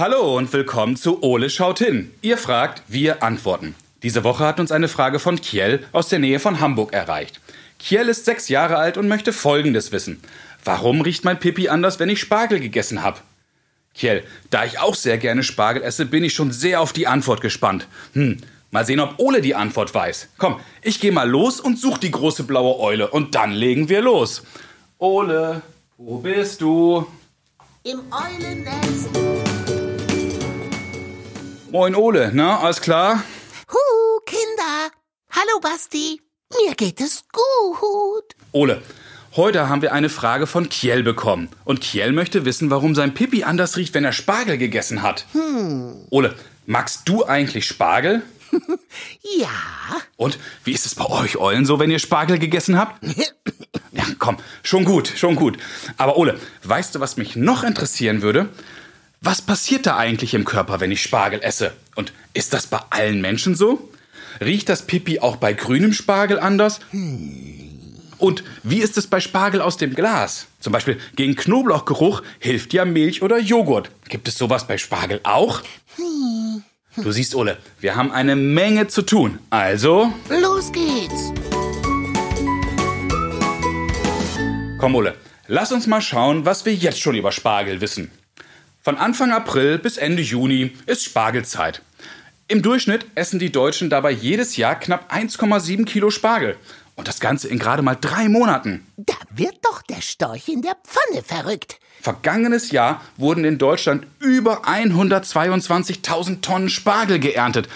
Hallo und willkommen zu Ole schaut hin. Ihr fragt, wir antworten. Diese Woche hat uns eine Frage von Kiel aus der Nähe von Hamburg erreicht. Kiel ist sechs Jahre alt und möchte Folgendes wissen. Warum riecht mein Pipi anders, wenn ich Spargel gegessen habe? Kiel, da ich auch sehr gerne Spargel esse, bin ich schon sehr auf die Antwort gespannt. Hm, mal sehen, ob Ole die Antwort weiß. Komm, ich gehe mal los und such die große blaue Eule und dann legen wir los. Ole, wo bist du? Im Eulennest. Moin Ole, na, alles klar? Hu, Kinder. Hallo, Basti. Mir geht es gut. Ole, heute haben wir eine Frage von Kiel bekommen. Und Kiel möchte wissen, warum sein Pipi anders riecht, wenn er Spargel gegessen hat. Hm. Ole, magst du eigentlich Spargel? Ja. Und wie ist es bei euch Eulen so, wenn ihr Spargel gegessen habt? Ja, komm, schon gut, schon gut. Aber Ole, weißt du, was mich noch interessieren würde? Was passiert da eigentlich im Körper, wenn ich Spargel esse? Und ist das bei allen Menschen so? Riecht das Pipi auch bei grünem Spargel anders? Und wie ist es bei Spargel aus dem Glas? Zum Beispiel gegen Knoblauchgeruch hilft ja Milch oder Joghurt. Gibt es sowas bei Spargel auch? Du siehst, Ole, wir haben eine Menge zu tun. Also. Los geht's. Komm, Ole, lass uns mal schauen, was wir jetzt schon über Spargel wissen. Von Anfang April bis Ende Juni ist Spargelzeit. Im Durchschnitt essen die Deutschen dabei jedes Jahr knapp 1,7 Kilo Spargel. Und das Ganze in gerade mal drei Monaten. Da wird doch der Storch in der Pfanne verrückt. Vergangenes Jahr wurden in Deutschland über 122.000 Tonnen Spargel geerntet.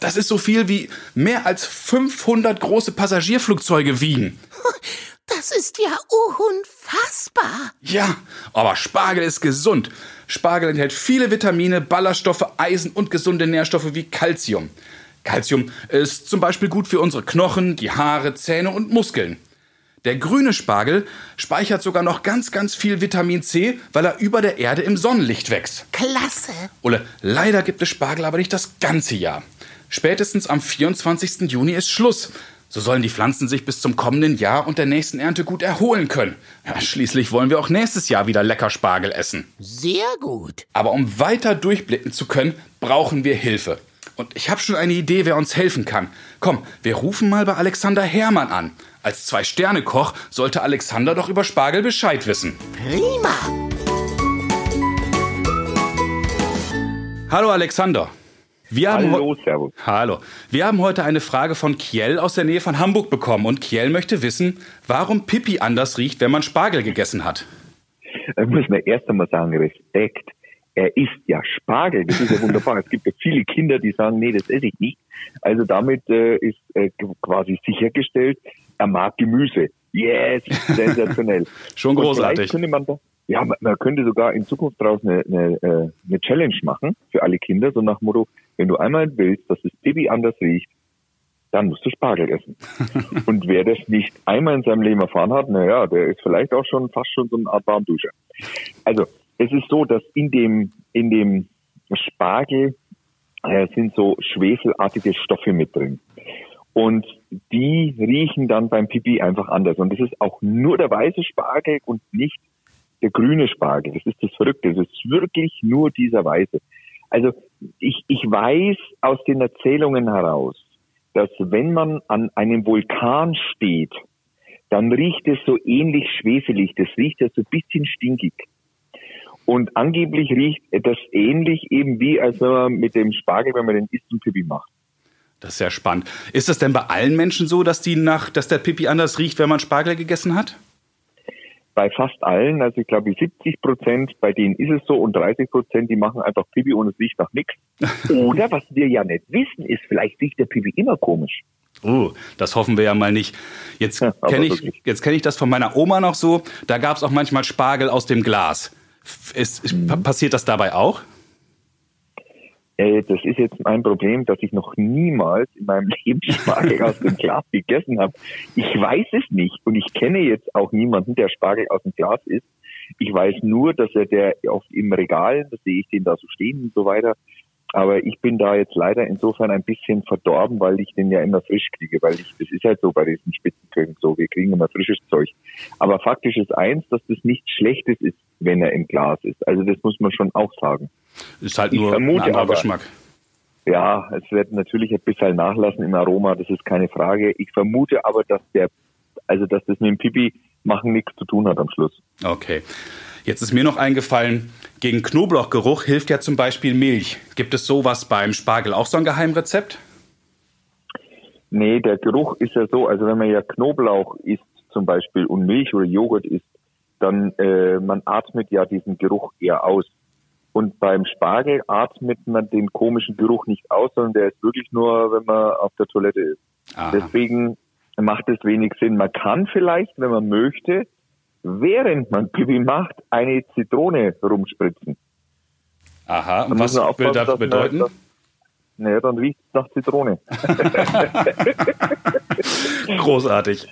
Das ist so viel wie mehr als 500 große Passagierflugzeuge wiegen. Das ist ja unfassbar. Ja, aber Spargel ist gesund. Spargel enthält viele Vitamine, Ballaststoffe, Eisen und gesunde Nährstoffe wie Calcium. Calcium ist zum Beispiel gut für unsere Knochen, die Haare, Zähne und Muskeln. Der grüne Spargel speichert sogar noch ganz, ganz viel Vitamin C, weil er über der Erde im Sonnenlicht wächst. Klasse. Ole, leider gibt es Spargel aber nicht das ganze Jahr. Spätestens am 24. Juni ist Schluss. So sollen die Pflanzen sich bis zum kommenden Jahr und der nächsten Ernte gut erholen können. Ja, schließlich wollen wir auch nächstes Jahr wieder lecker Spargel essen. Sehr gut. Aber um weiter durchblicken zu können, brauchen wir Hilfe. Und ich habe schon eine Idee, wer uns helfen kann. Komm, wir rufen mal bei Alexander Hermann an. Als Zwei-Sterne-Koch sollte Alexander doch über Spargel Bescheid wissen. Prima. Hallo Alexander. Wir haben Hallo, Servus. Hallo. Wir haben heute eine Frage von Kiel aus der Nähe von Hamburg bekommen und Kiel möchte wissen, warum Pipi anders riecht, wenn man Spargel gegessen hat. Da muss man erst einmal sagen, Respekt. Er isst ja Spargel. Das ist ja wunderbar. es gibt ja viele Kinder, die sagen, nee, das esse ich nicht. Also damit äh, ist äh, quasi sichergestellt, er mag Gemüse. Yes, sensationell. Schon großartig. vielleicht könnte man da, ja, man, könnte sogar in Zukunft daraus eine, eine, äh, eine Challenge machen für alle Kinder, so nach Motto, wenn du einmal willst, dass das Baby anders riecht, dann musst du Spargel essen. Und wer das nicht einmal in seinem Leben erfahren hat, naja, der ist vielleicht auch schon fast schon so eine Art Warmduscher. Also, es ist so, dass in dem, in dem Spargel äh, sind so schwefelartige Stoffe mit drin. Und die riechen dann beim Pipi einfach anders. Und das ist auch nur der weiße Spargel und nicht der grüne Spargel. Das ist das Verrückte. Das ist wirklich nur dieser weiße. Also ich, ich weiß aus den Erzählungen heraus, dass wenn man an einem Vulkan steht, dann riecht es so ähnlich schwefelig. Das riecht ja so ein bisschen stinkig. Und angeblich riecht das ähnlich eben wie, als wenn man mit dem Spargel, wenn man den isst, ein Pipi macht. Das ist sehr spannend. Ist das denn bei allen Menschen so, dass die nach, dass der Pipi anders riecht, wenn man Spargel gegessen hat? Bei fast allen, also ich glaube 70 Prozent, bei denen ist es so und 30 Prozent, die machen einfach Pipi und es riecht nach nichts. Oder was wir ja nicht wissen, ist, vielleicht riecht der Pipi immer komisch. Oh, das hoffen wir ja mal nicht. Jetzt Ja, kenne ich, jetzt kenn ich das von meiner Oma noch so. Da gab es auch manchmal Spargel aus dem Glas. Ist, Mhm. Passiert das dabei auch? Äh, das ist jetzt mein Problem, dass ich noch niemals in meinem Leben Spargel aus dem Glas gegessen habe. Ich weiß es nicht und ich kenne jetzt auch niemanden, der Spargel aus dem Glas isst. Ich weiß nur, dass er der oft im Regal, da sehe ich den da so stehen und so weiter. Aber ich bin da jetzt leider insofern ein bisschen verdorben, weil ich den ja immer frisch kriege, weil ich, das ist halt so bei diesen Spitzenköchen so, wir kriegen immer frisches Zeug. Aber faktisch ist eins, dass das nichts Schlechtes ist, wenn er im Glas ist. Also das muss man schon auch sagen. Ist halt Ich nur ein vermute anderer aber- Geschmack. Ja, es wird natürlich ein bisschen nachlassen im Aroma, das ist keine Frage. Ich vermute aber, dass der, also dass das mit dem Pipi machen nichts zu tun hat am Schluss. Okay. Jetzt ist mir noch eingefallen, gegen Knoblauchgeruch hilft ja zum Beispiel Milch. Gibt es sowas beim Spargel auch so ein Geheimrezept? Nee, der Geruch ist ja so, also wenn man ja Knoblauch isst zum Beispiel und Milch oder Joghurt isst, dann äh, man atmet ja diesen Geruch eher aus. Und beim Spargel atmet man den komischen Geruch nicht aus, sondern der ist wirklich nur, wenn man auf der Toilette ist. Aha. Deswegen macht es wenig Sinn. Man kann vielleicht, wenn man möchte, während man Pipi macht, eine Zitrone rumspritzen. Aha. Und was will das man- bedeuten? Naja, dann riecht es nach Zitrone. Großartig.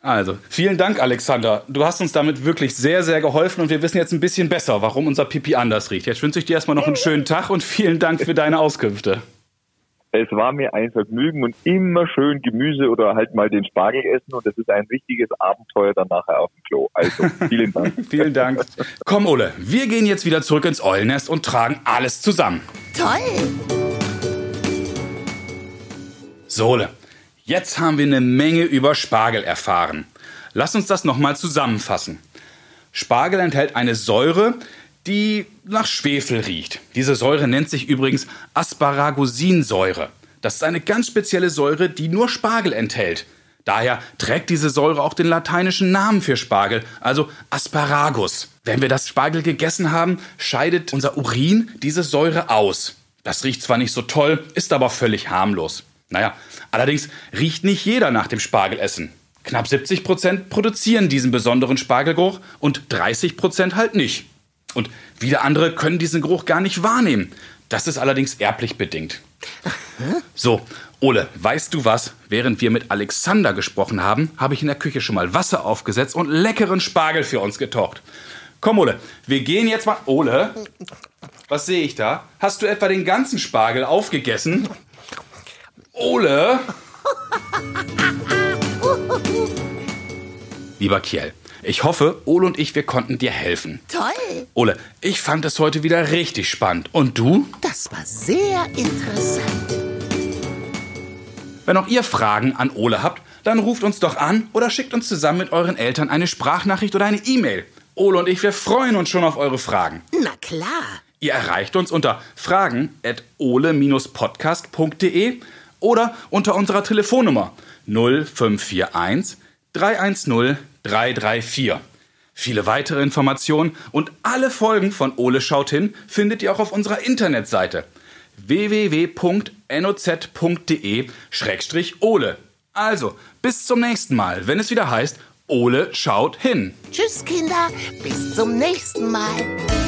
Also, vielen Dank, Alexander. Du hast uns damit wirklich sehr, sehr geholfen und wir wissen jetzt ein bisschen besser, warum unser Pipi anders riecht. Jetzt wünsche ich dir erstmal noch einen schönen Tag und vielen Dank für deine Auskünfte. Es war mir ein Vergnügen und immer schön Gemüse oder halt mal den Spargel essen und das ist ein richtiges Abenteuer dann nachher auf dem Klo. Also, vielen Dank. Vielen Dank. Komm, Ole, wir gehen jetzt wieder zurück ins Eulennest und tragen alles zusammen. Toll. So, Ole, jetzt haben wir eine Menge über Spargel erfahren. Lass uns das nochmal zusammenfassen. Spargel enthält eine Säure, die nach Schwefel riecht. Diese Säure nennt sich übrigens Asparagusinsäure. Das ist eine ganz spezielle Säure, die nur Spargel enthält. Daher trägt diese Säure auch den lateinischen Namen für Spargel, also Asparagus. Wenn wir das Spargel gegessen haben, scheidet unser Urin diese Säure aus. Das riecht zwar nicht so toll, ist aber völlig harmlos. Naja, allerdings riecht nicht jeder nach dem Spargelessen. Knapp 70 Prozent produzieren diesen besonderen Spargelgeruch und 30 Prozent halt nicht. Und wieder andere können diesen Geruch gar nicht wahrnehmen. Das ist allerdings erblich bedingt. So, Ole, weißt du was? Während wir mit Alexander gesprochen haben, habe ich in der Küche schon mal Wasser aufgesetzt und leckeren Spargel für uns gekocht. Komm, Ole, wir gehen jetzt mal. Ole, was sehe ich da? Hast du etwa den ganzen Spargel aufgegessen? Ole? Lieber Kiel, ich hoffe, Ole und ich, wir konnten dir helfen. Toll. Ole, ich fand es heute wieder richtig spannend. Und du? Das war sehr interessant. Wenn auch ihr Fragen an Ole habt, dann ruft uns doch an oder schickt uns zusammen mit euren Eltern eine Sprachnachricht oder eine E-Mail. Ole und ich, wir freuen uns schon auf eure Fragen. Na klar. Ihr erreicht uns unter fragen.ole-podcast.de oder unter unserer Telefonnummer 0541 310 334. Viele weitere Informationen und alle Folgen von Ole schaut hin findet ihr auch auf unserer Internetseite www.noz.de-ole. Also, bis zum nächsten Mal, wenn es wieder heißt, Ole schaut hin. Tschüss, Kinder. Bis zum nächsten Mal.